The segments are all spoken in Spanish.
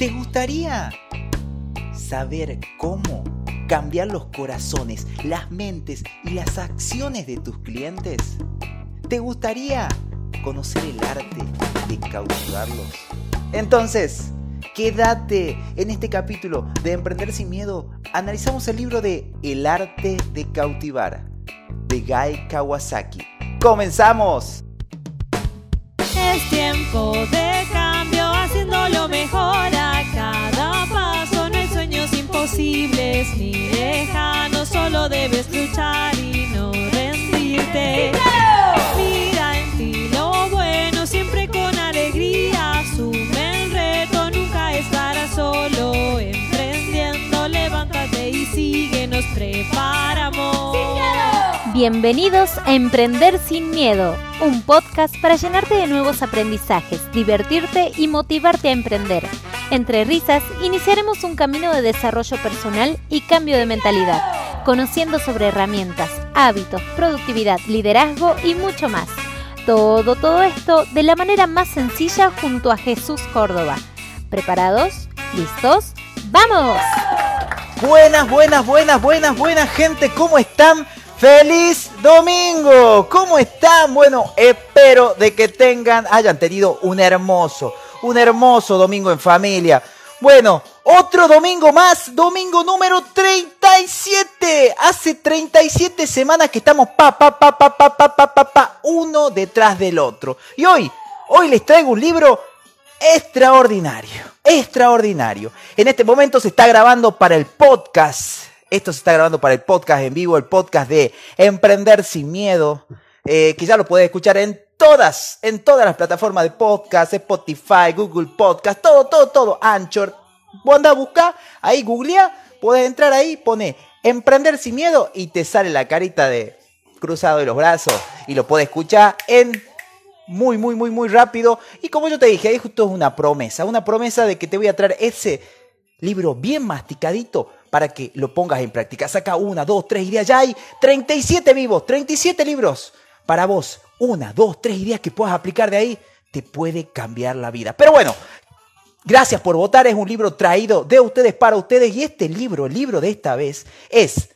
¿Te gustaría saber cómo cambiar los corazones, las mentes y las acciones de tus clientes? ¿Te gustaría conocer el arte de cautivarlos? Entonces, quédate en este capítulo de Emprender sin Miedo. Analizamos el libro de El arte de cautivar de Guy Kawasaki. ¡Comenzamos! Es tiempo de cambio, haciéndolo mejor imposibles ni lejanos, solo debes luchar y no rendirte. Mira en ti lo bueno, siempre con alegría. Asume el reto, nunca estarás solo. Emprendiendo, levántate y sigue, nos preparamos. Bienvenidos a Emprender sin Miedo, un podcast para llenarte de nuevos aprendizajes, divertirte y motivarte a emprender. Entre risas, iniciaremos un camino de desarrollo personal y cambio de mentalidad, conociendo sobre herramientas, hábitos, productividad, liderazgo y mucho más. Todo, todo esto de la manera más sencilla junto a Jesús Córdoba. ¿Preparados? ¿Listos? ¡Vamos! Buenas, buenas, buenas, buenas, buenas gente, ¿cómo están? ¡Feliz domingo! ¿Cómo están? Bueno, espero de que tengan, hayan tenido un hermoso, un hermoso domingo en familia. Bueno, otro domingo más, domingo número 37. Hace 37 semanas que estamos pa, pa, pa, pa, pa, pa, pa, pa, pa, uno detrás del otro. Y hoy, hoy les traigo un libro extraordinario, extraordinario. En este momento se está grabando para el podcast esto se está grabando para el podcast en vivo, el podcast de Emprender sin Miedo, eh, que ya lo puedes escuchar en todas, en todas las plataformas de podcast, Spotify, Google Podcast, todo, todo, todo, Anchor. Vos andás a buscar, ahí googlea, puedes entrar ahí, pone Emprender sin Miedo y te sale la carita de cruzado de los brazos y lo puedes escuchar en muy, muy, muy, muy rápido. Y como yo te dije, ahí justo es una promesa, una promesa de que te voy a traer ese libro bien masticadito para que lo pongas en práctica. Saca una, dos, tres ideas. Ya hay 37 vivos, 37 libros para vos. Una, dos, tres ideas que puedas aplicar de ahí. Te puede cambiar la vida. Pero bueno, gracias por votar. Es un libro traído de ustedes para ustedes. Y este libro, el libro de esta vez, es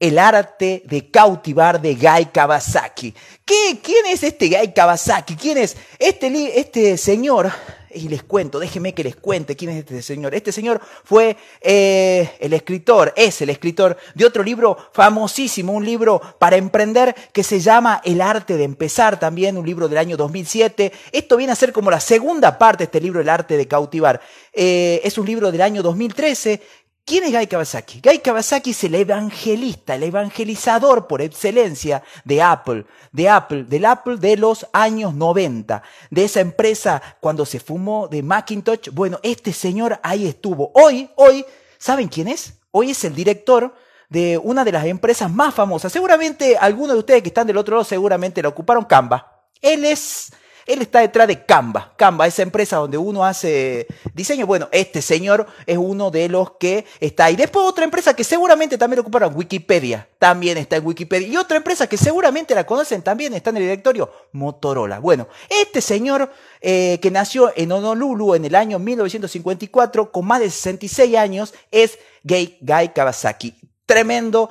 El arte de cautivar de Guy Kawasaki. ¿Qué, ¿Quién es este Guy Kawasaki? ¿Quién es este, este señor? Y les cuento, déjenme que les cuente quién es este señor. Este señor fue eh, el escritor, es el escritor de otro libro famosísimo, un libro para emprender que se llama El arte de empezar, también un libro del año 2007. Esto viene a ser como la segunda parte de este libro, El arte de cautivar. Eh, es un libro del año 2013 ¿Quién es Guy Kawasaki? Guy Kawasaki es el evangelista, el evangelizador por excelencia de Apple, de Apple, del Apple de los años 90, de esa empresa cuando se fumó de Macintosh. Bueno, este señor ahí estuvo. Hoy, hoy, ¿saben quién es? Hoy es el director de una de las empresas más famosas. Seguramente algunos de ustedes que están del otro lado seguramente la ocuparon Canva. Él es él está detrás de Canva. Canva, esa empresa donde uno hace diseño. Bueno, este señor es uno de los que está ahí. Después otra empresa que seguramente también ocuparon, Wikipedia. También está en Wikipedia. Y otra empresa que seguramente la conocen también, está en el directorio, Motorola. Bueno, este señor eh, que nació en Honolulu en el año 1954, con más de 66 años, es Guy Kawasaki. Tremendo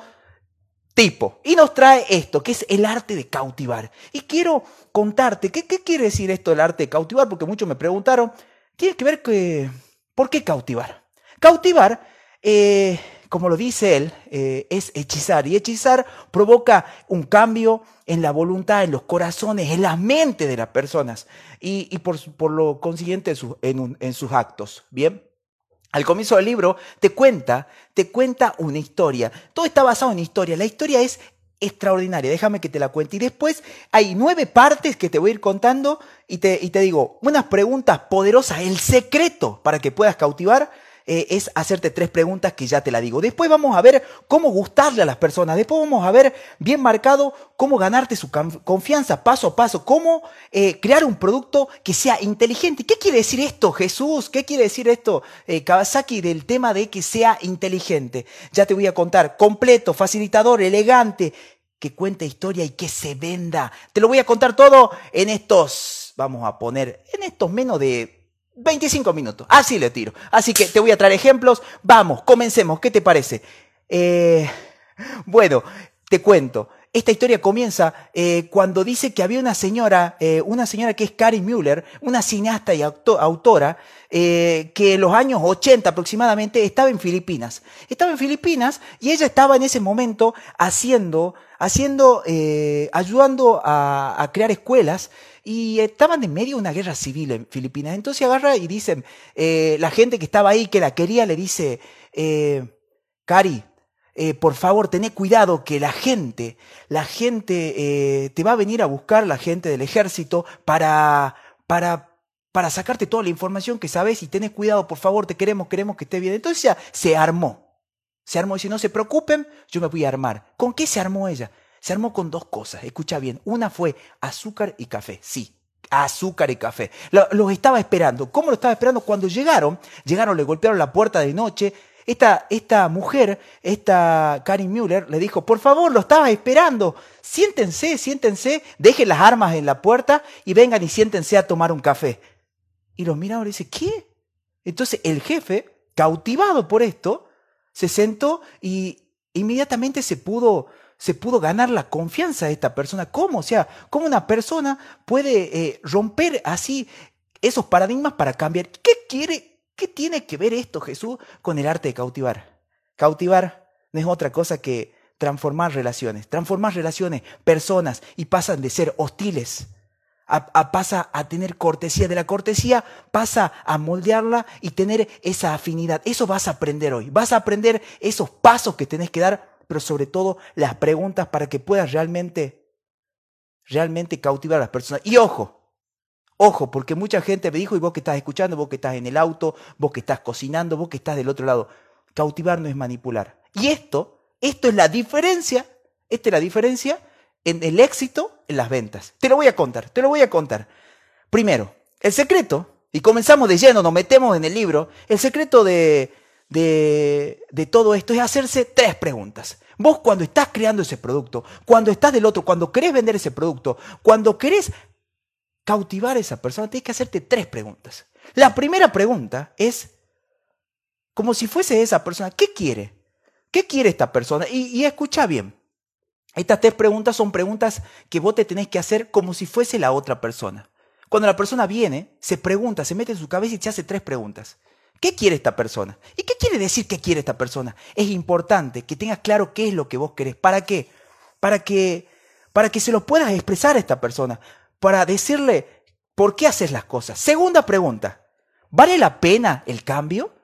tipo. Y nos trae esto, que es el arte de cautivar. Y quiero contarte, ¿qué, quiere decir esto del arte de cautivar? Porque muchos me preguntaron, tiene que ver que, ¿por qué cautivar? Cautivar, eh, como lo dice él, eh, es hechizar. Y hechizar provoca un cambio en la voluntad, en los corazones, en la mente de las personas. Y, por, lo consiguiente en, en sus actos. Bien. Al comienzo del libro te cuenta, te cuenta una historia. Todo está basado en historia. La historia es extraordinaria, déjame que te la cuente. Y después hay nueve partes que te voy a ir contando y te, y te digo unas preguntas poderosas, el secreto para que puedas cautivar eh, es hacerte tres preguntas que ya te la digo. Después vamos a ver cómo gustarle a las personas. Después vamos a ver bien marcado cómo ganarte su confianza paso a paso. Cómo eh, crear un producto que sea inteligente. ¿Qué quiere decir esto, Jesús? ¿Qué quiere decir esto, eh, Kawasaki, del tema de que sea inteligente? Ya te voy a contar. Completo, facilitador, elegante, que cuente historia y que se venda. Te lo voy a contar todo en estos, vamos a poner, en estos menos de 25 minutos. Así le tiro. Así que te voy a traer ejemplos. Vamos, comencemos. ¿Qué te parece? Eh, bueno, te cuento. Esta historia comienza eh, cuando dice que había una señora, eh, una señora que es Kari Müller, una cineasta y autora, eh, que en los años 80 aproximadamente estaba en Filipinas. Estaba en Filipinas y ella estaba en ese momento haciendo, haciendo, ayudando a, a, crear escuelas y estaban en medio de una guerra civil en Filipinas. Entonces agarra y dicen, la gente que estaba ahí, que la quería, le dice, Cari, eh, por favor, tené cuidado que la gente, la gente eh, te va a venir a buscar, la gente del ejército, para, para, para sacarte toda la información que sabes y tenés cuidado, por favor, te queremos, queremos que esté bien. Entonces ya se armó. Se armó y si no se preocupen, yo me voy a armar. ¿Con qué se armó ella? Se armó con dos cosas, escucha bien. Una fue azúcar y café, sí, azúcar y café. Los estaba esperando. ¿Cómo lo estaba esperando? Cuando llegaron, llegaron, le golpearon la puerta de noche, esta, esta mujer, esta Karin Müller, le dijo, por favor, lo estaba esperando, siéntense, siéntense, dejen las armas en la puerta y vengan y siéntense a tomar un café. Y los mira y dice, ¿qué? Entonces el jefe, cautivado por esto, se sentó y inmediatamente se pudo, se pudo ganar la confianza de esta persona. ¿Cómo? O sea, ¿cómo una persona puede eh, romper así esos paradigmas para cambiar? ¿Qué quiere? ¿Qué tiene que ver esto, Jesús, con el arte de cautivar? Cautivar no es otra cosa que transformar relaciones, transformar relaciones, personas, y pasan de ser hostiles a, pasa a tener cortesía. De la cortesía pasa a moldearla y tener esa afinidad. Eso vas a aprender hoy. Vas a aprender esos pasos que tenés que dar, pero sobre todo las preguntas para que puedas realmente, realmente cautivar a las personas. Y ojo, Ojo, porque mucha gente me dijo, y vos que estás escuchando, vos que estás en el auto, vos que estás cocinando, vos que estás del otro lado, cautivar no es manipular. Y esto, esto es la diferencia, esta es la diferencia en el éxito en las ventas. Te lo voy a contar, te lo voy a contar. Primero, el secreto, y comenzamos de lleno, nos metemos en el libro, el secreto de, de, de todo esto es hacerse tres preguntas. Vos cuando estás creando ese producto, cuando estás del otro, cuando querés vender ese producto, cuando querés cautivar a esa persona, tienes que hacerte tres preguntas. La primera pregunta es, como si fuese esa persona, ¿qué quiere? ¿Qué quiere esta persona? Y, escucha bien. Estas tres preguntas son preguntas que vos te tenés que hacer como si fuese la otra persona. Cuando la persona viene, se pregunta, se mete en su cabeza y se hace tres preguntas. ¿Qué quiere esta persona? ¿Y qué quiere decir que quiere esta persona? Es importante que tengas claro qué es lo que vos querés. ¿Para qué? Para que, para que se lo puedas expresar a esta persona para decirle por qué haces las cosas. Segunda pregunta, ¿vale la pena el cambio?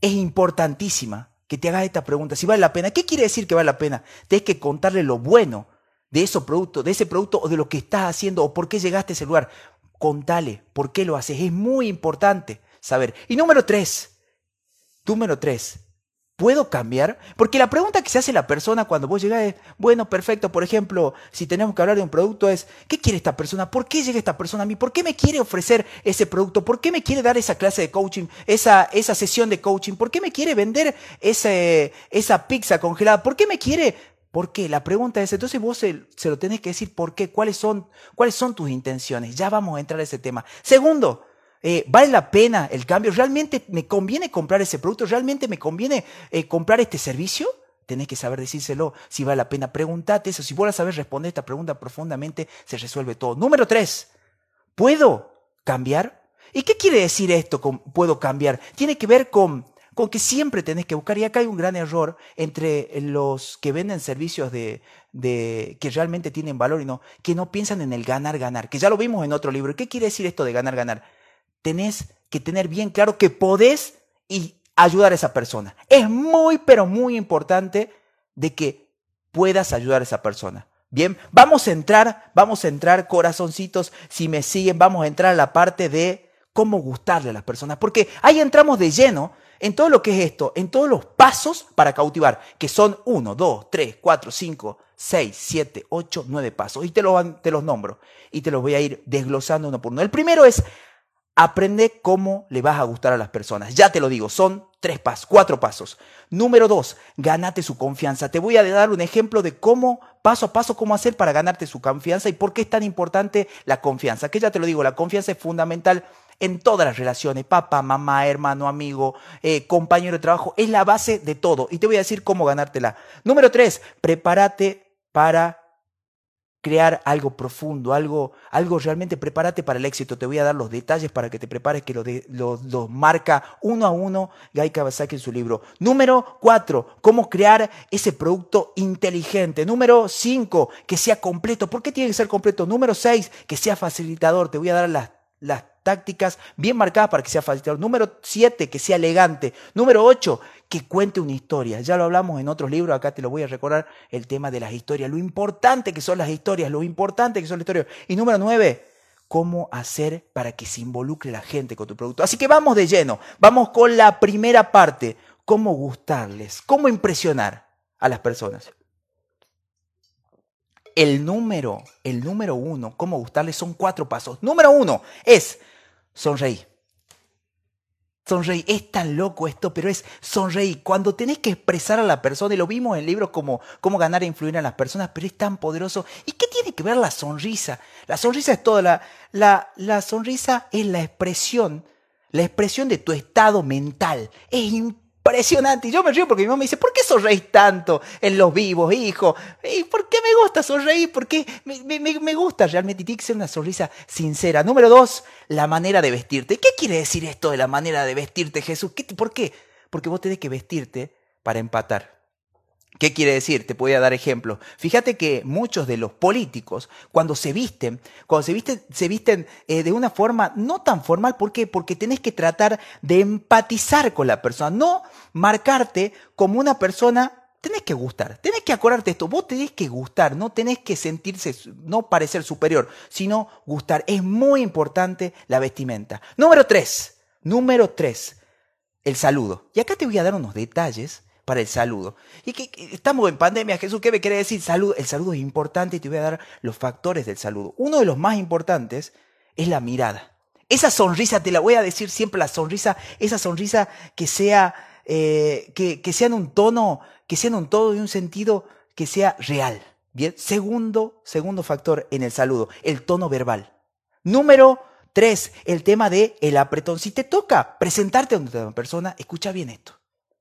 Es importantísima que te hagas esta pregunta. Si vale la pena, ¿qué quiere decir que vale la pena? Tienes que contarle lo bueno de ese producto, de ese producto o de lo que estás haciendo o por qué llegaste a ese lugar. Contale por qué lo haces. Es muy importante saber. Y número tres, número tres, ¿Puedo cambiar? Porque la pregunta que se hace la persona cuando vos llegas es, bueno, perfecto, por ejemplo, si tenemos que hablar de un producto es, ¿qué quiere esta persona? ¿Por qué llega esta persona a mí? ¿Por qué me quiere ofrecer ese producto? ¿Por qué me quiere dar esa clase de coaching, esa, esa sesión de coaching? ¿Por qué me quiere vender ese, esa pizza congelada? ¿Por qué me quiere ¿Por qué? La pregunta es, entonces vos se, se, lo tenés que decir por qué, cuáles son, cuáles son tus intenciones. Ya vamos a entrar a ese tema. Segundo, eh, ¿Vale la pena el cambio? ¿Realmente me conviene comprar ese producto? ¿Realmente me conviene eh, comprar este servicio? Tenés que saber decírselo si vale la pena. Pregúntate eso. Si vos a saber responder esta pregunta profundamente, se resuelve todo. Número tres, ¿puedo cambiar? ¿Y qué quiere decir esto con puedo cambiar? Tiene que ver con, con que siempre tenés que buscar. Y acá hay un gran error entre los que venden servicios de, de que realmente tienen valor y no, que no piensan en el ganar, ganar. Que ya lo vimos en otro libro. ¿Qué quiere decir esto de ganar, ganar? Tenés que tener bien claro que podés y ayudar a esa persona. Es muy, pero muy importante de que puedas ayudar a esa persona. Bien, vamos a entrar, vamos a entrar, corazoncitos, si me siguen, vamos a entrar a la parte de cómo gustarle a las personas, porque ahí entramos de lleno en todo lo que es esto, en todos los pasos para cautivar, que son 1, 2, 3, 4, 5, 6, 7, 8, 9 pasos. Y te, te los nombro y te los voy a ir desglosando uno por uno. El primero es Aprende cómo le vas a gustar a las personas. Ya te lo digo, son tres pasos, cuatro pasos. Número dos, gánate su confianza. Te voy a dar un ejemplo de cómo, paso a paso, cómo hacer para ganarte su confianza y por qué es tan importante la confianza. Que ya te lo digo, la confianza es fundamental en todas las relaciones, papá, mamá, hermano, amigo, eh, compañero de trabajo, es la base de todo. Y te voy a decir cómo ganártela. Número tres, prepárate para crear algo profundo, algo, algo realmente, prepárate para el éxito. Te voy a dar los detalles para que te prepares, que lo, lo, marca uno a uno Guy Kawasaki en su libro. Número cuatro, cómo crear ese producto inteligente. Número cinco, que sea completo. ¿Por qué tiene que ser completo? Número seis, que sea facilitador. Te voy a dar las, las tácticas bien marcadas para que sea facilitador. Número 7, que sea elegante. Número 8, que cuente una historia. Ya lo hablamos en otros libros, acá te lo voy a recordar, el tema de las historias, lo importante que son las historias, lo importante que son las historias. Y número 9, cómo hacer para que se involucre la gente con tu producto. Así que vamos de lleno, vamos con la primera parte, cómo gustarles, cómo impresionar a las personas. El número, el número uno, cómo gustarles, son cuatro pasos. Número uno es sonreír. Sonreí, es tan loco esto, pero es sonreír. Cuando tenés que expresar a la persona, y lo vimos en libros como Cómo ganar e influir a las personas, pero es tan poderoso. ¿Y qué tiene que ver la sonrisa? La sonrisa es toda, la, la, la sonrisa es la expresión, la expresión de tu estado mental. Es impresionante. Y yo me río porque mi mamá me dice, ¿por qué sonreís tanto en los vivos, hijo? ¿Y por qué me gusta sonreír? Porque me, me, me gusta realmente. Tiene que ser una sonrisa sincera. Número dos, la manera de vestirte. ¿Qué quiere decir esto de la manera de vestirte, Jesús? ¿Qué, ¿Por qué? Porque vos tenés que vestirte para empatar. ¿Qué quiere decir? Te voy a dar ejemplos. Fíjate que muchos de los políticos, cuando se visten, cuando se visten, se visten eh, de una forma no tan formal. ¿Por qué? Porque tenés que tratar de empatizar con la persona, no marcarte como una persona. Tenés que gustar, tenés que acordarte esto. Vos tenés que gustar, no tenés que sentirse, no parecer superior, sino gustar. Es muy importante la vestimenta. Número tres, número tres, el saludo. Y acá te voy a dar unos detalles para el saludo. Y que, estamos en pandemia, Jesús, ¿qué me quiere decir? Salud, el saludo es importante y te voy a dar los factores del saludo. Uno de los más importantes es la mirada. Esa sonrisa, te la voy a decir siempre, la sonrisa, esa sonrisa que sea, eh, que, que en un tono, que sea en un tono y un sentido que sea real. Bien, segundo, segundo factor en el saludo, el tono verbal. Número tres, el tema de el apretón. Si te toca presentarte a una persona, escucha bien esto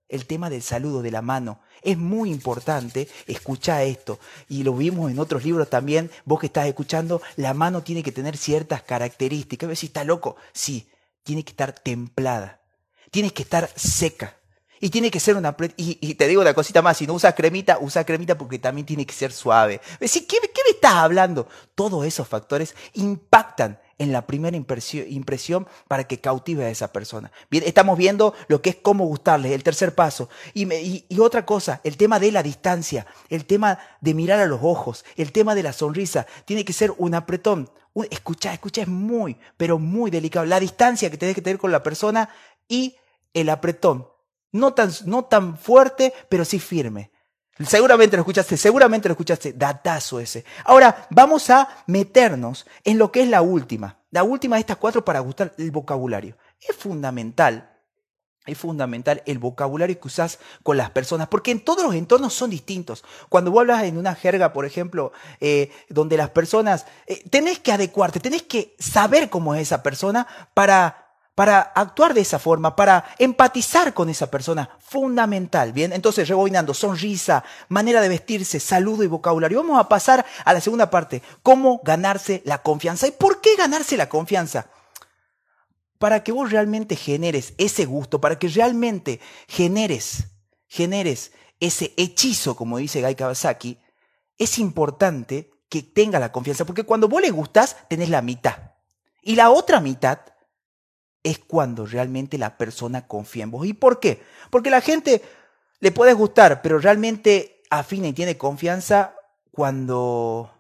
el tema del saludo de la mano. Es muy importante, escucha esto. Y lo vimos en otros libros también, vos que estás escuchando, la mano tiene que tener ciertas características. A si está loco. Sí, tiene que estar templada. Tiene que estar seca. Y tiene que ser una... Y, te digo una cosita más, si no usas cremita, usa cremita porque también tiene que ser suave. ¿qué, ¿Qué me estás hablando? Todos esos factores impactan en la primera impresión para que cautive a esa persona. Estamos viendo lo que es cómo gustarle, el tercer paso. Y, otra cosa, el tema de la distancia, el tema de mirar a los ojos, el tema de la sonrisa, tiene que ser un apretón. escucha, escucha, es muy, pero muy delicado. La distancia que tienes que tener con la persona y el apretón. No tan, no tan fuerte, pero sí firme. Seguramente lo escuchaste, seguramente lo escuchaste, datazo ese. Ahora vamos a meternos en lo que es la última. La última de estas cuatro para gustar el vocabulario. Es fundamental, es fundamental el vocabulario que usas con las personas, porque en todos los entornos son distintos. Cuando vos hablas en una jerga, por ejemplo, eh, donde las personas, eh, tenés que adecuarte, tenés que saber cómo es esa persona para para actuar de esa forma, para empatizar con esa persona, fundamental, ¿bien? Entonces, rebobinando, sonrisa, manera de vestirse, saludo y vocabulario. Vamos a pasar a la segunda parte, cómo ganarse la confianza. ¿Y por qué ganarse la confianza? Para que vos realmente generes ese gusto, para que realmente generes, generes ese hechizo, como dice Guy Kawasaki, es importante que tenga la confianza, porque cuando vos le gustás, tenés la mitad. Y la otra mitad es cuando realmente la persona confía en vos. ¿Y por qué? Porque la gente le puede gustar, pero realmente afina y tiene confianza cuando,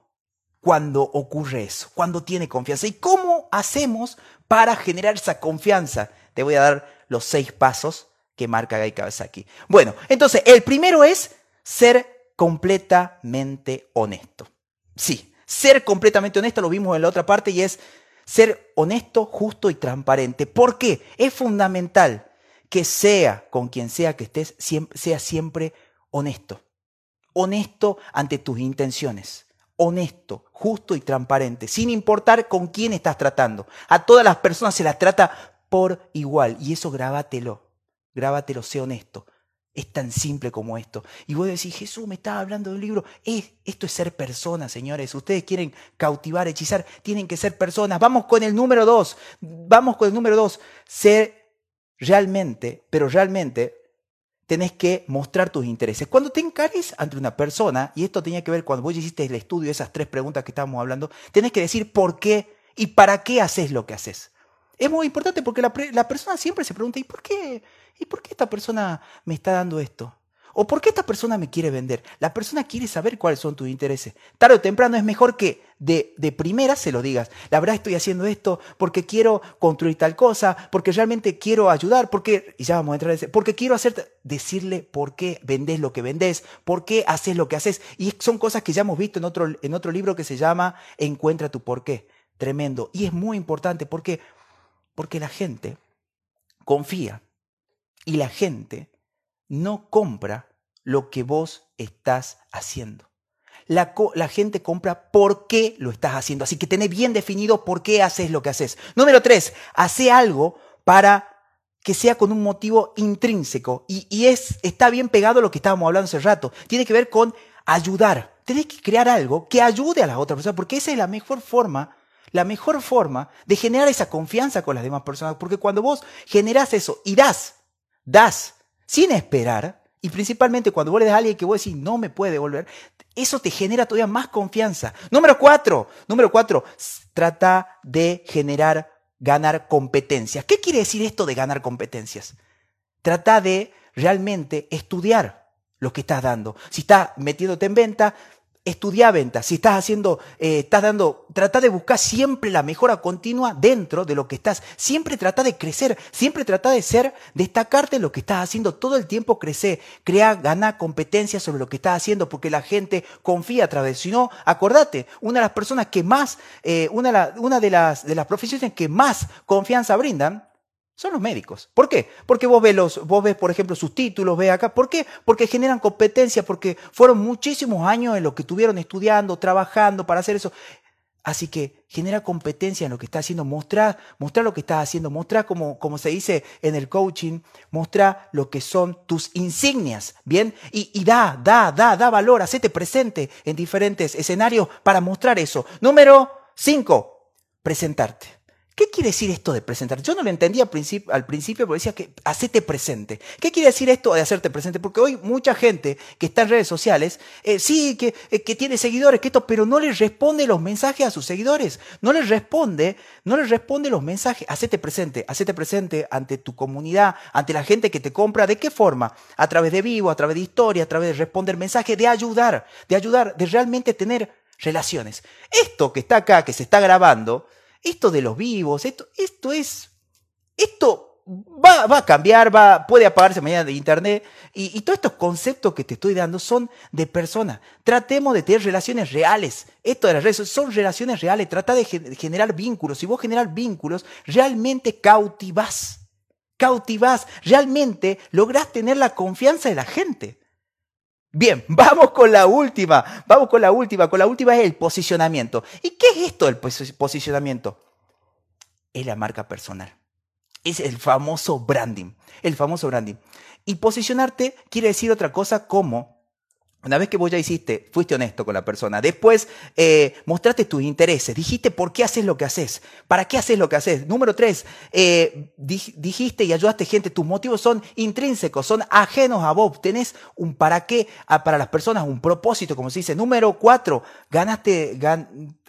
cuando ocurre eso, cuando tiene confianza. ¿Y cómo hacemos para generar esa confianza? Te voy a dar los seis pasos que marca Guy Kawasaki. Bueno, entonces el primero es ser completamente honesto. Sí, ser completamente honesto lo vimos en la otra parte y es ser honesto, justo y transparente. ¿Por qué? Es fundamental que sea con quien sea que estés, sea siempre honesto. Honesto ante tus intenciones. honesto, justo y transparente, sin importar con quién estás tratando. A todas las personas se las trata por igual y eso grábatelo, grábatelo, sé honesto. Es tan simple como esto. Y vos decís, Jesús me estaba hablando de un libro. esto es ser personas, señores. Ustedes quieren cautivar, hechizar, tienen que ser personas. Vamos con el número dos. Vamos con el número dos. Ser realmente, pero realmente tenés que mostrar tus intereses. Cuando te encares ante una persona, y esto tenía que ver cuando vos hiciste el estudio, esas tres preguntas que estábamos hablando, tenés que decir por qué y para qué haces lo que haces. Es muy importante porque la, la persona siempre se pregunta, ¿y por qué? ¿Y por qué esta persona me está dando esto? ¿O por qué esta persona me quiere vender? La persona quiere saber cuáles son tus intereses. Tarde o temprano es mejor que de, de primera se lo digas. La verdad estoy haciendo esto porque quiero construir tal cosa, porque realmente quiero ayudar, porque, y ya vamos a entrar en ese, porque quiero hacer, decirle por qué vendés lo que vendés, por qué haces lo que haces. Y son cosas que ya hemos visto en otro, en otro libro que se llama Encuentra tu por qué. Tremendo. Y es muy importante porque, porque la gente confía y la gente no compra lo que vos estás haciendo. La, la, gente compra por qué lo estás haciendo. Así que tenés bien definido por qué haces lo que haces. Número tres, hace algo para que sea con un motivo intrínseco. Y, y, es, está bien pegado a lo que estábamos hablando hace rato. Tiene que ver con ayudar. Tenés que crear algo que ayude a las otras personas, porque esa es la mejor forma, la mejor forma de generar esa confianza con las demás personas. Porque cuando vos generás eso y das, das, sin esperar, y principalmente cuando vos le das a alguien que vos decís no me puede devolver, eso te genera todavía más confianza. Número cuatro, número cuatro, trata de generar, ganar competencias. ¿Qué quiere decir esto de ganar competencias? Trata de realmente estudiar lo que estás dando. Si estás metiéndote en venta, estudia ventas, si estás haciendo, eh, estás dando, trata de buscar siempre la mejora continua dentro de lo que estás, siempre trata de crecer, siempre trata de ser, destacarte en lo que estás haciendo, todo el tiempo crece, crea, gana competencia sobre lo que estás haciendo, porque la gente confía a través, si no, acordate, una de las personas que más, eh, una, una de, las, de las profesiones que más confianza brindan, son los médicos. ¿Por qué? Porque vos ves, los, vos ves, por ejemplo, sus títulos, ve acá. ¿Por qué? Porque generan competencia, porque fueron muchísimos años en los que estuvieron estudiando, trabajando para hacer eso. Así que genera competencia en lo que está haciendo, mostrar, mostrar lo que estás haciendo, mostrar como, se dice en el coaching, mostrar lo que son tus insignias, ¿bien? Y, y da, da, da, da valor, hacete presente en diferentes escenarios para mostrar eso. Número cinco, presentarte. ¿Qué quiere decir esto de presentar? Yo no lo entendía al principio, al principio porque decía que hacete presente. ¿Qué quiere decir esto de hacerte presente? Porque hoy mucha gente que está en redes sociales, eh, sí, que, eh, que, tiene seguidores, que esto, pero no les responde los mensajes a sus seguidores. No les responde, no les responde los mensajes. Hacete presente, hacete presente ante tu comunidad, ante la gente que te compra. ¿De qué forma? A través de vivo, a través de historia, a través de responder mensajes, de ayudar, de ayudar, de realmente tener relaciones. Esto que está acá, que se está grabando, esto de los vivos, esto, esto es, esto va, va a cambiar, va, puede apagarse mañana de internet y, y, todos estos conceptos que te estoy dando son de personas. Tratemos de tener relaciones reales. Esto de las redes son relaciones reales. Trata de generar vínculos. Si vos generar vínculos, realmente cautivás. Cautivás. Realmente lográs tener la confianza de la gente. Bien, vamos con la última, vamos con la última, con la última es el posicionamiento. ¿Y qué es esto del posicionamiento? Es la marca personal. Es el famoso branding, el famoso branding. Y posicionarte quiere decir otra cosa como una vez que vos ya hiciste, fuiste honesto con la persona, después eh, mostraste tus intereses, dijiste por qué haces lo que haces, para qué haces lo que haces. Número tres, eh, dijiste y ayudaste gente, tus motivos son intrínsecos, son ajenos a vos, tenés un para qué para las personas, un propósito, como se dice. Número cuatro, ganaste,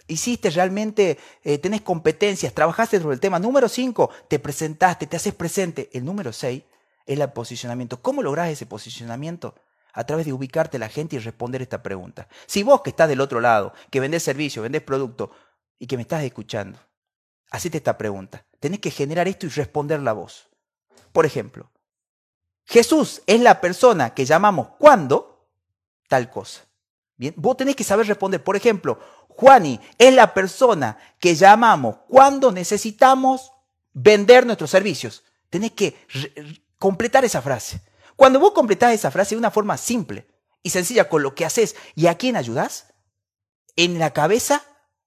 hiciste realmente, eh, tenés competencias, trabajaste sobre el tema. Número cinco, te presentaste, te haces presente. El número seis es el posicionamiento. ¿Cómo lográs ese posicionamiento? A través de ubicarte la gente y responder esta pregunta. Si vos que estás del otro lado, que vendés servicio, vendés producto y que me estás escuchando, hacete esta pregunta. Tenés que generar esto y responder la voz. Por ejemplo, Jesús es la persona que llamamos cuando tal cosa. Bien, vos tenés que saber responder. Por ejemplo, Juani es la persona que llamamos cuando necesitamos vender nuestros servicios. Tenés que completar esa frase. Cuando vos completás esa frase de una forma simple y sencilla con lo que haces y a quién ayudás, en la cabeza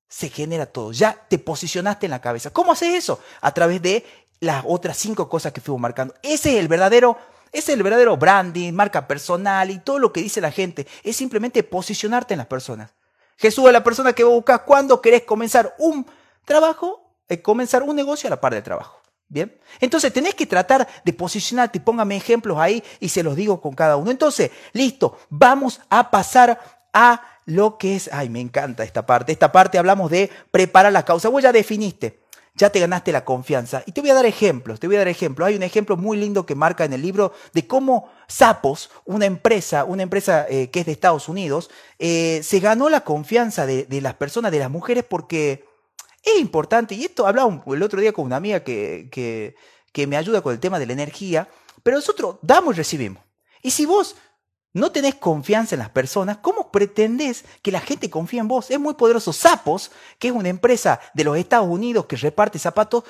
se genera todo. Ya te posicionaste en la cabeza. ¿Cómo haces eso? A través de las otras cinco cosas que fuimos marcando. Ese es el verdadero, ese es el verdadero branding, marca personal y todo lo que dice la gente. Es simplemente posicionarte en las personas. Jesús es la persona que vos buscas cuando querés comenzar un trabajo, eh, comenzar un negocio a la par del trabajo. Bien, entonces tenés que tratar de posicionarte. Póngame ejemplos ahí y se los digo con cada uno. Entonces, listo, vamos a pasar a lo que es. Ay, me encanta esta parte. Esta parte hablamos de preparar la causa. Vos ya definiste ya te ganaste la confianza. Y te voy a dar ejemplos, te voy a dar ejemplos. Hay un ejemplo muy lindo que marca en el libro de cómo Sapos, una empresa, una empresa eh, que es de Estados Unidos, eh, se ganó la confianza de, las personas, de las mujeres, porque es importante, y esto hablaba el otro día con una amiga que, que, me ayuda con el tema de la energía, pero nosotros damos y recibimos. Y si vos no tenés confianza en las personas, ¿cómo pretendés que la gente confíe en vos? Es muy poderoso. Sapos, que es una empresa de los Estados Unidos que reparte zapatos,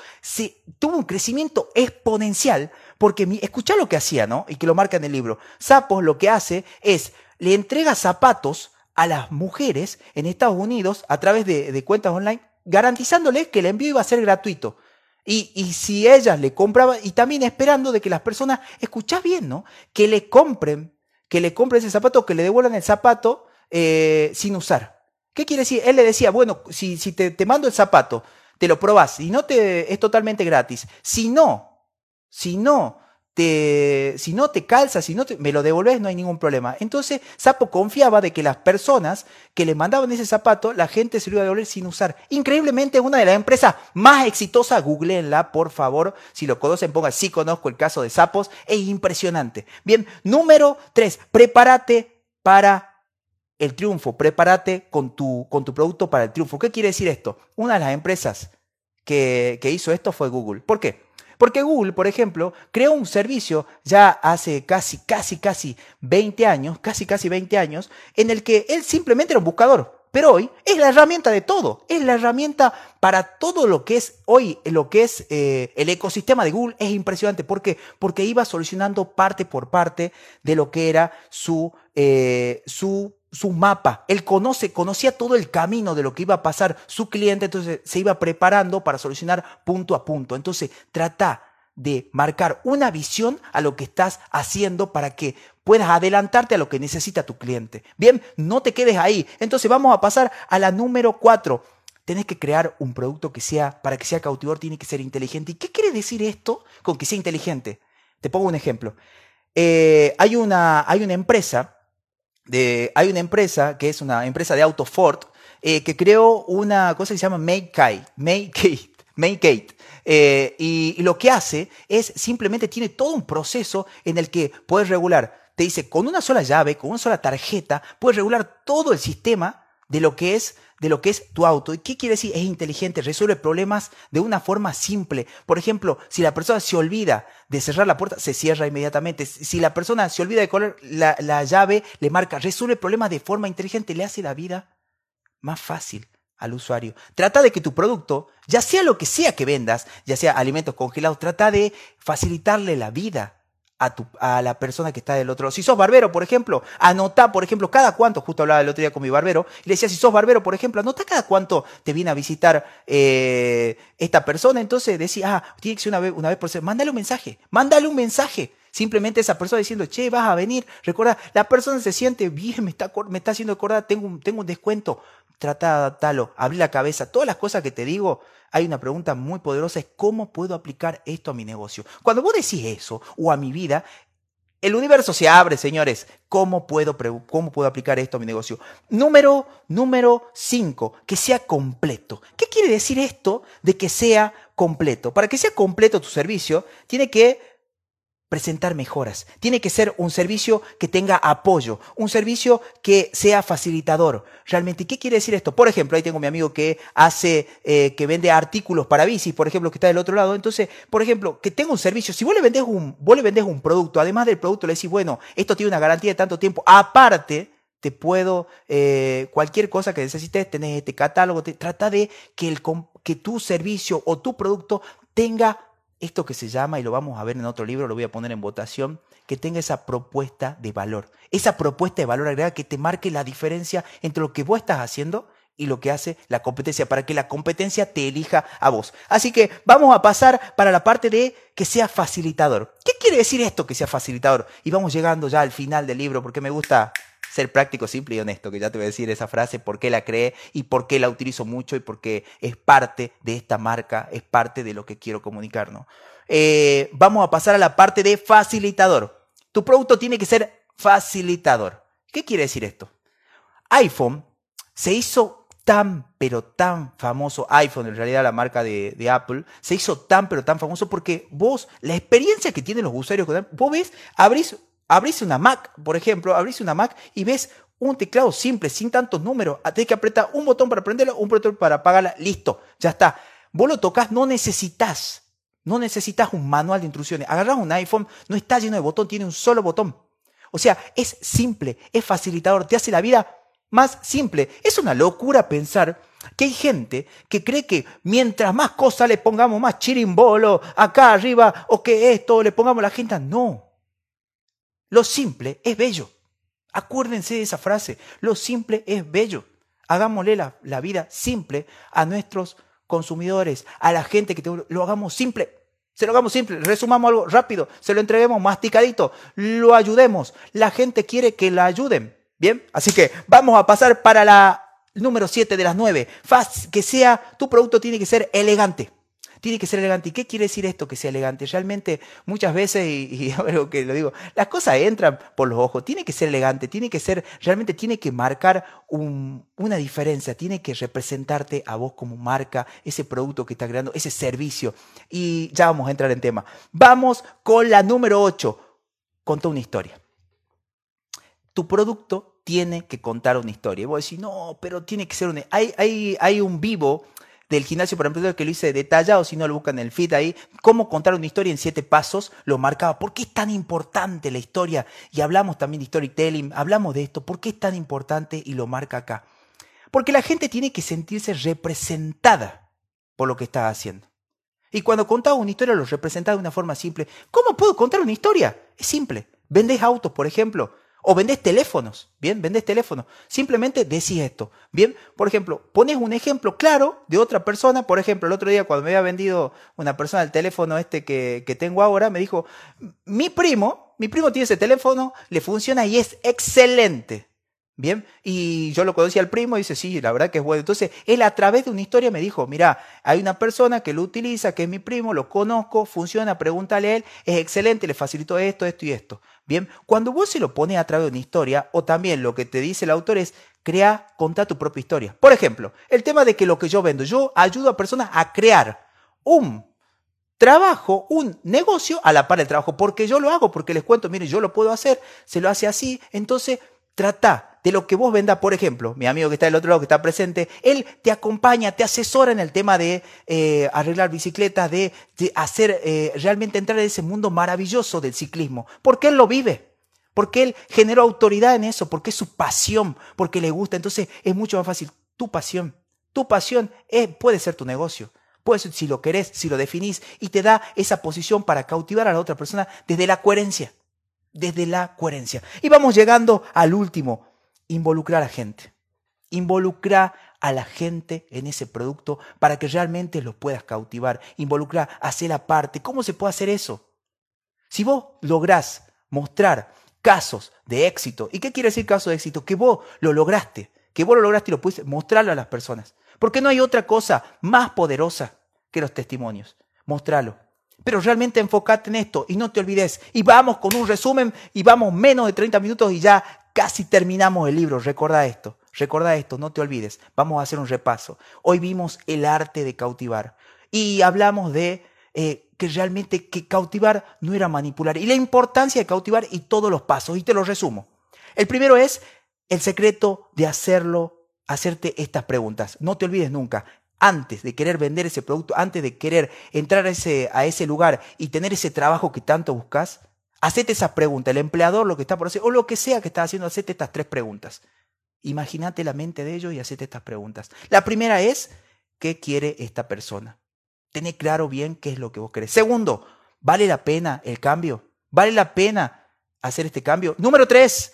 tuvo un crecimiento exponencial porque, escuchá lo que hacía, ¿no? Y que lo marca en el libro. Sapos lo que hace es, le entrega zapatos a las mujeres en Estados Unidos a través de, cuentas online, garantizándoles que el envío iba a ser gratuito. Y, y, si ellas le compraban, y también esperando de que las personas, escuchá bien, ¿no? Que le compren que le compre ese zapato, que le devuelvan el zapato eh, sin usar. ¿Qué quiere decir? Él le decía, bueno, si, si te, te, mando el zapato, te lo probás y no te es totalmente gratis. Si no, si no si no te calza, si no te, me lo devolves, no hay ningún problema. Entonces, Sapo confiaba de que las personas que le mandaban ese zapato, la gente se lo iba a devolver sin usar. Increíblemente, una de las empresas más exitosas, googleenla, por favor. Si lo conocen, pongan, sí conozco el caso de Sapos. Es impresionante. Bien, número tres, prepárate para el triunfo. Prepárate con tu, con tu producto para el triunfo. ¿Qué quiere decir esto? Una de las empresas que, que hizo esto fue Google. ¿Por qué? Porque Google, por ejemplo, creó un servicio ya hace casi, casi, casi 20 años, casi, casi 20 años, en el que él simplemente era un buscador. Pero hoy es la herramienta de todo, es la herramienta para todo lo que es hoy, lo que es eh, el ecosistema de Google, es impresionante. ¿Por qué? Porque iba solucionando parte por parte de lo que era su, eh, su su mapa. Él conoce, conocía todo el camino de lo que iba a pasar su cliente, entonces se iba preparando para solucionar punto a punto. Entonces, trata de marcar una visión a lo que estás haciendo para que puedas adelantarte a lo que necesita tu cliente. Bien, no te quedes ahí. Entonces vamos a pasar a la número cuatro. Tenés que crear un producto que sea, para que sea cautivador, tiene que ser inteligente. ¿Y qué quiere decir esto con que sea inteligente? Te pongo un ejemplo. Eh, hay, una, hay una empresa hay una empresa que es una empresa de auto Ford eh, que creó una cosa que se llama Make Make Make eh, y, lo que hace es simplemente tiene todo un proceso en el que puedes regular. Te dice, con una sola llave, con una sola tarjeta, puedes regular todo el sistema de lo que es de lo que es tu auto. ¿Y qué quiere decir? Es inteligente, resuelve problemas de una forma simple. Por ejemplo, si la persona se olvida de cerrar la puerta, se cierra inmediatamente. Si la persona se olvida de colar la, la llave, le marca, resuelve problemas de forma inteligente, le hace la vida más fácil al usuario. Trata de que tu producto, ya sea lo que sea que vendas, ya sea alimentos congelados, trata de facilitarle la vida a, tu, a la persona que está del otro lado. Si sos barbero, por ejemplo, anota, por ejemplo, cada cuánto, justo hablaba el otro día con mi barbero, y le decía, si sos barbero, por ejemplo, anota cada cuánto te viene a visitar eh, esta persona. Entonces decía, ah, tiene que ser una vez, una vez por semana. Mándale un mensaje, mándale un mensaje. Simplemente esa persona diciendo, che, vas a venir. Recuerda, la persona se siente bien, me está, me está haciendo acordar, tengo un, tengo un descuento. Trata de adaptarlo, abrir la cabeza. Todas las cosas que te digo, hay una pregunta muy poderosa, es cómo puedo aplicar esto a mi negocio. Cuando vos decís eso, o a mi vida, el universo se abre, señores. ¿Cómo puedo, ¿Cómo puedo aplicar esto a mi negocio? Número, número 5, que sea completo. ¿Qué quiere decir esto de que sea completo? Para que sea completo tu servicio, tiene que presentar mejoras. Tiene que ser un servicio que tenga apoyo, un servicio que sea facilitador. Realmente, ¿qué quiere decir esto? Por ejemplo, ahí tengo mi amigo que hace, eh, que vende artículos para bicis, por ejemplo, que está del otro lado. Entonces, por ejemplo, que tenga un servicio. Si vos le vendés un, vos le un producto, además del producto le decís, bueno, esto tiene una garantía de tanto tiempo, aparte, te puedo, eh, cualquier cosa que necesites, tenés este catálogo, trata de que, el, que tu servicio o tu producto tenga esto que se llama, y lo vamos a ver en otro libro, lo voy a poner en votación, que tenga esa propuesta de valor. Esa propuesta de valor agregada que te marque la diferencia entre lo que vos estás haciendo y lo que hace la competencia, para que la competencia te elija a vos. Así que vamos a pasar para la parte de que sea facilitador. ¿Qué quiere decir esto que sea facilitador? Y vamos llegando ya al final del libro porque me gusta ser práctico, simple y honesto, que ya te voy a decir esa frase, por qué la creé y por qué la utilizo mucho y por qué es parte de esta marca, es parte de lo que quiero comunicar. ¿no? Eh, vamos a pasar a la parte de facilitador. Tu producto tiene que ser facilitador. ¿Qué quiere decir esto? iPhone se hizo tan, pero tan famoso, iPhone, en realidad la marca de, Apple, se hizo tan, pero tan famoso porque vos, la experiencia que tienen los usuarios, vos ves, abrís, abrís una Mac, por ejemplo, abrís una Mac y ves un teclado simple, sin tantos números, tenés que apretar un botón para prenderlo, un botón para apagarla, listo, ya está. Vos lo tocas, no necesitas, no necesitas un manual de instrucciones. Agarrás un iPhone, no está lleno de botón, tiene un solo botón. O sea, es simple, es facilitador, te hace la vida más simple. Es una locura pensar que hay gente que cree que mientras más cosas le pongamos, más chirimbolo acá arriba, o que esto le pongamos la gente. No. Lo simple es bello. Acuérdense de esa frase. Lo simple es bello. Hagámosle la, vida simple a nuestros consumidores, a la gente que lo hagamos simple. Se lo hagamos simple, resumamos algo rápido, se lo entreguemos masticadito, lo ayudemos. La gente quiere que la ayuden. Bien, así que vamos a pasar para la número 7 de las 9. que sea, tu producto tiene que ser elegante. Tiene que ser elegante. ¿Y qué quiere decir esto que sea elegante? Realmente muchas veces, y, y que lo digo, las cosas entran por los ojos. Tiene que ser elegante, tiene que ser, realmente tiene que marcar una diferencia, tiene que representarte a vos como marca, ese producto que está creando, ese servicio. Y ya vamos a entrar en tema. Vamos con la número 8. Contó una historia tu producto tiene que contar una historia. Y vos decís, no, pero tiene que ser un... Hay, hay, hay un vivo del gimnasio por ejemplo, que lo hice detallado, si no lo buscan en el feed ahí, cómo contar una historia en siete pasos, lo marcaba. ¿Por qué es tan importante la historia? Y hablamos también de storytelling, hablamos de esto, ¿por qué es tan importante? Y lo marca acá. Porque la gente tiene que sentirse representada por lo que está haciendo. Y cuando contaba una historia lo representaba de una forma simple. ¿Cómo puedo contar una historia? Es simple. Vendés autos, por ejemplo. O vendés teléfonos, ¿bien? Vendés teléfonos. Simplemente decís esto, ¿bien? Por ejemplo, pones un ejemplo claro de otra persona. Por ejemplo, el otro día cuando me había vendido una persona el teléfono este que, que tengo ahora, me dijo, mi primo, mi primo tiene ese teléfono, le funciona y es excelente. Bien, y yo lo conocí al primo y dice, sí, la verdad que es bueno. Entonces, él a través de una historia me dijo, mira, hay una persona que lo utiliza, que es mi primo, lo conozco, funciona, pregúntale a él, es excelente, le facilitó esto, esto y esto. Bien, cuando vos se lo pones a través de una historia, o también lo que te dice el autor es, crea, contar tu propia historia. Por ejemplo, el tema de que lo que yo vendo, yo ayudo a personas a crear un trabajo, un negocio a la par del trabajo, porque yo lo hago, porque les cuento, mire, yo lo puedo hacer, se lo hace así, entonces trata de lo que vos vendas, por ejemplo, mi amigo que está del otro lado, que está presente, él te acompaña, te asesora en el tema de eh, arreglar bicicletas, de, hacer eh, realmente entrar en ese mundo maravilloso del ciclismo, porque él lo vive, porque él generó autoridad en eso, porque es su pasión, porque le gusta, entonces es mucho más fácil. Tu pasión, tu pasión puede ser tu negocio. Puede ser, si lo querés, si lo definís, y te da esa posición para cautivar a la otra persona desde la coherencia. Desde la coherencia. Y vamos llegando al último, involucrar a la gente. Involucrar a la gente en ese producto para que realmente los puedas cautivar. Involucrar, hacer la parte. ¿Cómo se puede hacer eso? Si vos lográs mostrar casos de éxito, ¿y qué quiere decir caso de éxito? Que vos lo lograste, que vos lo lograste y lo pudiste mostrarlo a las personas. Porque no hay otra cosa más poderosa que los testimonios. Mostrarlo. Pero realmente enfócate en esto y no te olvides. Y vamos con un resumen y vamos menos de 30 minutos y ya Casi terminamos el libro, recuerda esto, recuerda esto, no te olvides. Vamos a hacer un repaso. Hoy vimos el arte de cautivar y hablamos de eh, que realmente que cautivar no era manipular y la importancia de cautivar y todos los pasos. Y te los resumo. El primero es el secreto de hacerlo, hacerte estas preguntas. No te olvides nunca. Antes de querer vender ese producto, antes de querer entrar a ese, lugar y tener ese trabajo que tanto buscas, Hacete esa pregunta, el empleador lo que está por hacer, o lo que sea que está haciendo, hacete estas tres preguntas. Imagínate la mente de ellos y hacete estas preguntas. La primera es, ¿qué quiere esta persona? Tené claro bien qué es lo que vos querés. Segundo, ¿vale la pena el cambio? ¿Vale la pena hacer este cambio? Número tres,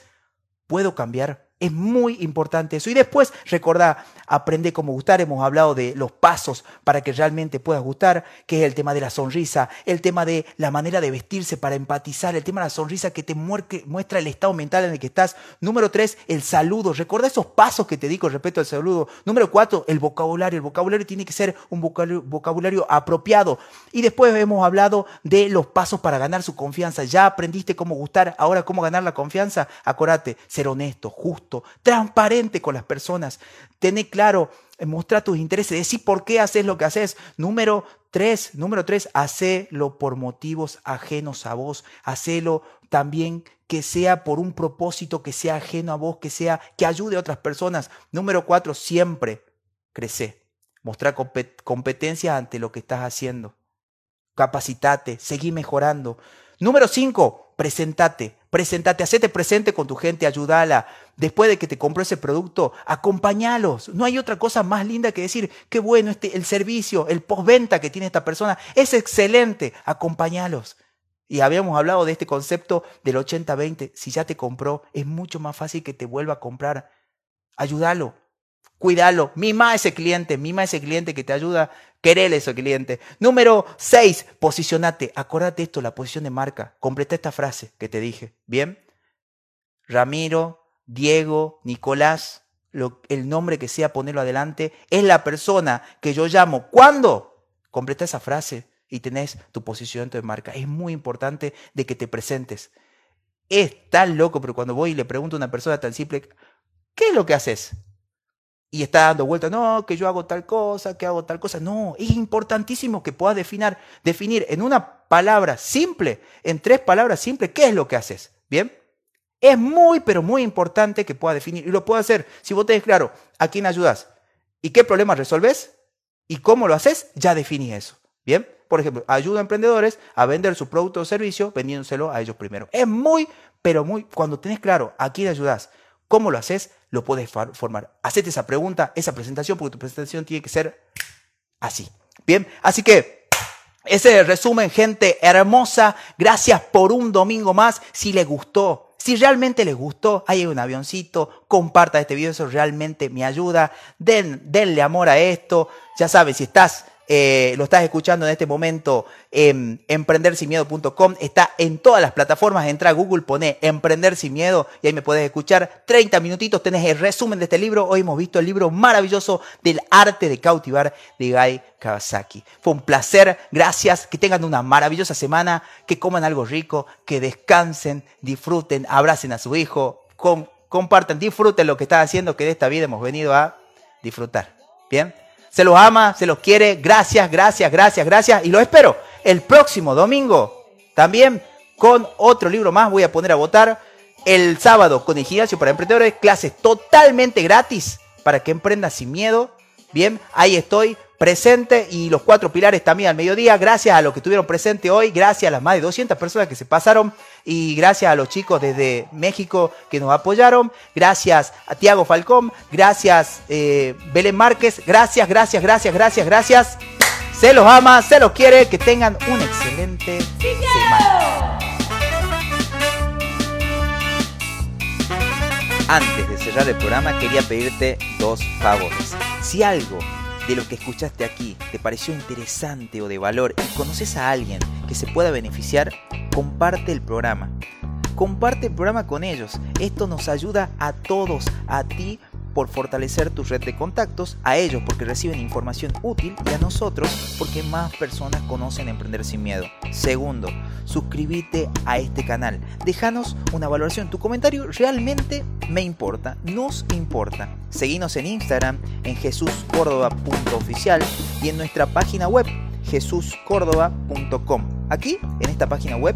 ¿puedo cambiar Es muy importante eso. Y después, recordá, aprende cómo gustar. Hemos hablado de los pasos para que realmente puedas gustar, que es el tema de la sonrisa, el tema de la manera de vestirse para empatizar, el tema de la sonrisa que te muestra el estado mental en el que estás. Número tres, el saludo. Recordá esos pasos que te di con respecto al saludo. Número cuatro, el vocabulario. El vocabulario tiene que ser un vocabulario apropiado. Y después hemos hablado de los pasos para ganar su confianza. Ya aprendiste cómo gustar, ahora cómo ganar la confianza. Acordate, ser honesto, justo transparente con las personas, tener claro, eh, mostrar tus intereses, decir por qué haces lo que haces. Número tres, número tres, hacelo por motivos ajenos a vos, hacelo también que sea por un propósito que sea ajeno a vos, que sea que ayude a otras personas. Número cuatro, siempre crece, mostrar competencia ante lo que estás haciendo. Capacitate, seguí mejorando. Número cinco, presentate. Presentate, hacete presente con tu gente, ayúdala. Después de que te compró ese producto, acompañalos. No hay otra cosa más linda que decir, qué bueno este, el servicio, el postventa que tiene esta persona. Es excelente, acompañalos. Y habíamos hablado de este concepto del 80-20. Si ya te compró, es mucho más fácil que te vuelva a comprar. Ayúdalo, cuídalo, mima a ese cliente, mima a ese cliente que te ayuda, querer a ese cliente. Número 6, posicionate. Acordate esto, la posición de marca. Completa esta frase que te dije. ¿Bien? Ramiro, Diego, Nicolás, el nombre que sea, ponerlo adelante, es la persona que yo llamo. ¿Cuándo? Completa esa frase y tenés tu posición de marca. Es muy importante de que te presentes. Es tan loco, pero cuando voy y le pregunto a una persona tan simple, ¿qué es lo que haces? Y está dando vueltas, no, que yo hago tal cosa, que hago tal cosa. No, es importantísimo que puedas definir, definir en una palabra simple, en tres palabras simples, qué es lo que haces. ¿Bien? Es muy, pero muy importante que puedas definir. Y lo puedo hacer si vos tenés claro a quién ayudas y qué problemas resolves y cómo lo haces, ya definí eso. ¿Bien? Por ejemplo, ayuda a emprendedores a vender su producto o servicio vendiéndoselo a ellos primero. Es muy, pero muy, cuando tenés claro a quién ayudas, ¿Cómo lo haces? Lo puedes formar. Hacete esa pregunta, esa presentación, porque tu presentación tiene que ser así. Bien, así que ese resumen, gente hermosa. Gracias por un domingo más. Si les gustó, si realmente les gustó, hay un avioncito, comparta este video, eso realmente me ayuda. Den, denle amor a esto. Ya sabes, si estás eh, lo estás escuchando en este momento en emprendersinmiedo.com, está en todas las plataformas, entra a Google, pone Emprender sin Miedo y ahí me puedes escuchar. 30 minutitos, tenés el resumen de este libro, hoy hemos visto el libro maravilloso del arte de cautivar de Guy Kawasaki. Fue un placer, gracias, que tengan una maravillosa semana, que coman algo rico, que descansen, disfruten, abracen a su hijo, compartan, disfruten lo que están haciendo, que de esta vida hemos venido a disfrutar. ¿Bien? Se los ama, se los quiere. Gracias, gracias, gracias, gracias. Y lo espero el próximo domingo también con otro libro más. Voy a poner a votar el sábado con el gimnasio para emprendedores. Clases totalmente gratis para que emprendas sin miedo. Bien, ahí estoy presente y los cuatro pilares también al mediodía. Gracias a los que estuvieron presentes hoy, gracias a las más de 200 personas que se pasaron y gracias a los chicos desde México que nos apoyaron. Gracias a Tiago Falcón, gracias eh, Belén Márquez, gracias, gracias, gracias, gracias, gracias. Se los ama, se los quiere, que tengan una excelente semana. Antes de cerrar el programa quería pedirte dos favores. Si algo de lo que escuchaste aquí te pareció interesante o de valor y conoces a alguien que se pueda beneficiar, comparte el programa. Comparte el programa con ellos. Esto nos ayuda a todos, a ti por fortalecer tu red de contactos, a ellos porque reciben información útil y a nosotros porque más personas conocen Emprender sin Miedo. Segundo, suscríbete a este canal. Déjanos una valoración. Tu comentario realmente me importa, nos importa. Seguinos en Instagram en jesuscórdoba.oficial y en nuestra página web jesuscórdoba.com. Aquí, en esta página web,